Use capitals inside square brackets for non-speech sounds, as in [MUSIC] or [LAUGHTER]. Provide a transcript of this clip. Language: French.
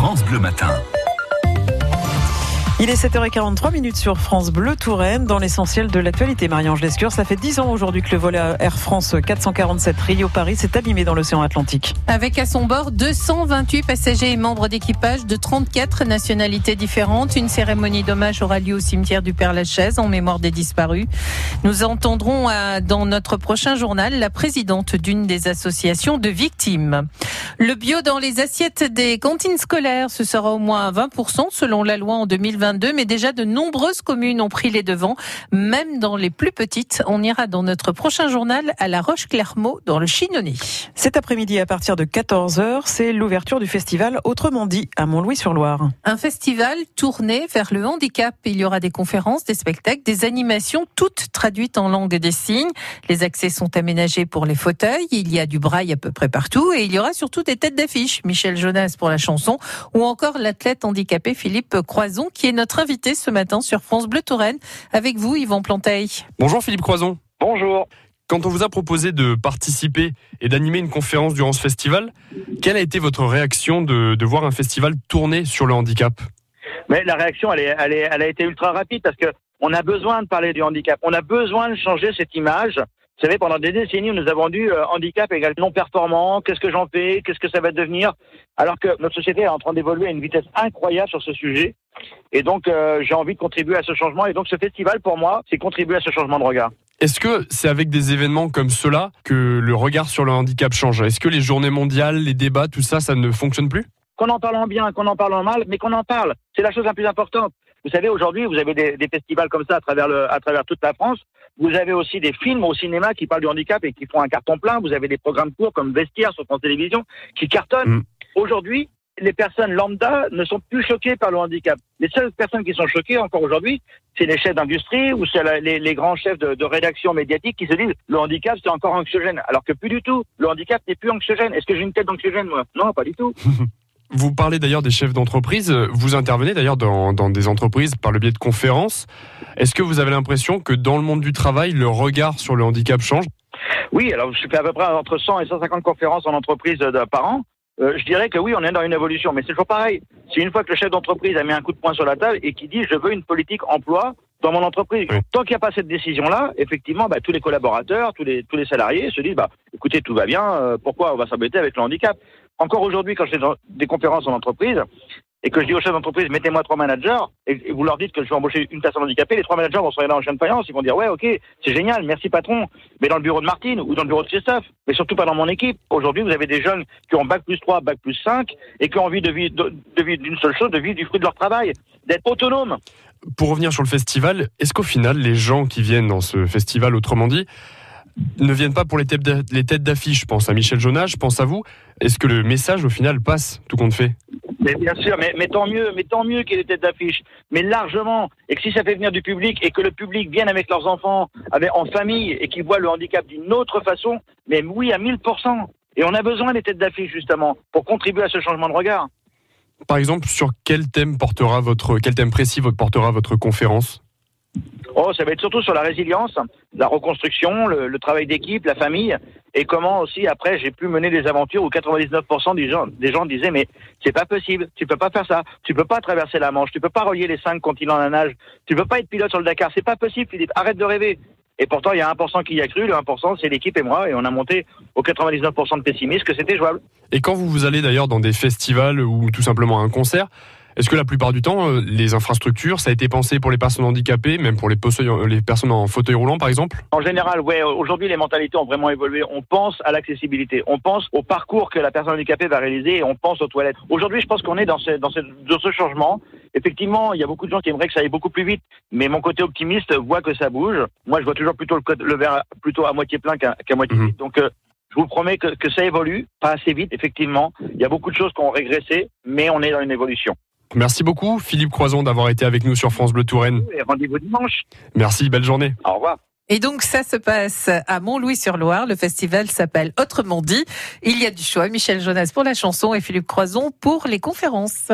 France Bleu Matin. Il est 7h43 minutes sur France Bleu Touraine dans l'essentiel de l'actualité. Marie-Ange Lescure, ça fait 10 ans aujourd'hui que le vol Air France 447 Rio-Paris s'est abîmé dans l'océan Atlantique. Avec à son bord 228 passagers et membres d'équipage de 34 nationalités différentes. Une cérémonie d'hommage aura lieu au cimetière du Père-Lachaise en mémoire des disparus. Nous entendrons dans notre prochain journal la présidente d'une des associations de victimes. Le bio dans les assiettes des cantines scolaires, ce sera au moins 20% selon la loi en 2020 mais déjà de nombreuses communes ont pris les devants, même dans les plus petites. On ira dans notre prochain journal à La Roche-Clermont, dans le Chinonnet. Cet après-midi, à partir de 14h, c'est l'ouverture du festival Autrement dit à Mont-Louis-sur-Loire. Un festival tourné vers le handicap. Il y aura des conférences, des spectacles, des animations, toutes traduites en langue des signes. Les accès sont aménagés pour les fauteuils. Il y a du braille à peu près partout et il y aura surtout des têtes d'affiche. Michel Jonas pour la chanson ou encore l'athlète handicapé Philippe Croison qui est notre invité ce matin sur France Bleu Touraine. Avec vous, Yvan Planteil. Bonjour Philippe Croison. Bonjour. Quand on vous a proposé de participer et d'animer une conférence durant ce festival, quelle a été votre réaction de, voir un festival tourner sur le handicap? Mais la réaction, elle, est, elle, est, elle a été ultra rapide parce que on a besoin de parler du handicap. On a besoin de changer cette image vous savez, pendant des décennies, nous avons dit euh, handicap égale non performant, qu'est-ce que j'en fais, qu'est-ce que ça va devenir, alors que notre société est en train d'évoluer à une vitesse incroyable sur ce sujet. Et donc, euh, j'ai envie de contribuer à ce changement. Et donc, ce festival, pour moi, c'est contribuer à ce changement de regard. Est-ce que c'est avec des événements comme cela que le regard sur le handicap change? Est-ce que les journées mondiales, les débats, tout ça, ça ne fonctionne plus? Qu'on en parle en bien, qu'on en parle en mal, mais qu'on en parle. C'est la chose la plus importante. Vous savez, aujourd'hui, vous avez des, des, festivals comme ça à travers, le, à travers toute la France. Vous avez aussi des films au cinéma qui parlent du handicap et qui font un carton plein. Vous avez des programmes courts comme Vestiaire sur France Télévisions qui cartonnent. Mm. Aujourd'hui, les personnes lambda ne sont plus choquées par le handicap. Les seules personnes qui sont choquées encore aujourd'hui, c'est les chefs d'industrie ou c'est les, les, grands chefs de, de, rédaction médiatique qui se disent le handicap c'est encore anxiogène. Alors que plus du tout. Le handicap n'est plus anxiogène. Est-ce que j'ai une tête d'anxiogène moi? Non, pas du tout. [LAUGHS] Vous parlez d'ailleurs des chefs d'entreprise. Vous intervenez d'ailleurs dans, dans, des entreprises par le biais de conférences. Est-ce que vous avez l'impression que dans le monde du travail, le regard sur le handicap change? Oui, alors je fais à peu près entre 100 et 150 conférences en entreprise par an. Euh, je dirais que oui, on est dans une évolution, mais c'est toujours pareil. C'est une fois que le chef d'entreprise a mis un coup de poing sur la table et qui dit je veux une politique emploi dans mon entreprise. Tant qu'il n'y a pas cette décision-là, effectivement, bah, tous les collaborateurs, tous les tous les salariés se disent bah écoutez tout va bien, euh, pourquoi on va s'embêter avec le handicap? Encore aujourd'hui, quand je fais des conférences en entreprise, et que je dis aux chefs d'entreprise, mettez-moi trois managers, et vous leur dites que je vais embaucher une personne handicapée, les trois managers vont se regarder en chaîne de faïence, ils vont dire, ouais, ok, c'est génial, merci patron, mais dans le bureau de Martine ou dans le bureau de Christophe, mais surtout pas dans mon équipe. Aujourd'hui, vous avez des jeunes qui ont bac plus 3, bac plus 5, et qui ont envie de vivre, de, vivre d'une seule chose, de vivre du fruit de leur travail, d'être autonome. Pour revenir sur le festival, est-ce qu'au final, les gens qui viennent dans ce festival, autrement dit, ne viennent pas pour les têtes d'affiche. Je pense à Michel Jonas, je pense à vous. Est-ce que le message, au final, passe, tout compte fait? Mais bien sûr, mais, tant mieux, mais tant mieux qu'il y ait des têtes d'affiche, mais largement. Et que si ça fait venir du public et que le public vienne avec leurs enfants, avec, en famille, et qu'ils voient le handicap d'une autre façon, mais oui, à 1000%. Et on a besoin des têtes d'affiche, justement, pour contribuer à ce changement de regard. Par exemple, sur quel thème portera votre, quel thème précis portera votre conférence? Oh, ça va être surtout sur la résilience, la reconstruction, le, travail d'équipe, la famille, et comment aussi après j'ai pu mener des aventures où 99% des gens, des gens disaient mais c'est pas possible, tu peux pas faire ça, tu peux pas traverser la Manche, tu peux pas relier les cinq continents à la nage, tu peux pas être pilote sur le Dakar, c'est pas possible Philippe, arrête de rêver. Et pourtant, il y a 1% qui y a cru, le 1% c'est l'équipe et moi, et on a monté au 99% de pessimisme que c'était jouable. Et quand vous vous allez d'ailleurs dans des festivals ou tout simplement un concert, est-ce que la plupart du temps, euh, les infrastructures, ça a été pensé pour les personnes handicapées, même pour les, les personnes en fauteuil roulant, par exemple? En général, oui. Aujourd'hui, les mentalités ont vraiment évolué. On pense à l'accessibilité, on pense au parcours que la personne handicapée va réaliser et on pense aux toilettes. Aujourd'hui, je pense qu'on est dans ce, dans, ce, dans ce changement. Effectivement, il y a beaucoup de gens qui aimeraient que ça aille beaucoup plus vite, mais mon côté optimiste voit que ça bouge. Moi, je vois toujours plutôt le, le verre plutôt à moitié plein qu'à moitié mhm. vide. Donc, euh, je vous promets que, que ça évolue, pas assez vite, effectivement. Il y a beaucoup de choses qui ont régressé, mais on est dans une évolution. Merci beaucoup, Philippe Croison, d'avoir été avec nous sur France Bleu Touraine. Rendez-vous dimanche. Merci, belle journée. Au revoir. Et donc ça se passe à Mont-Louis-sur-Loire. Le festival s'appelle Autrement dit. Il y a du choix. Michel Jonas pour la chanson et Philippe Croison pour les conférences.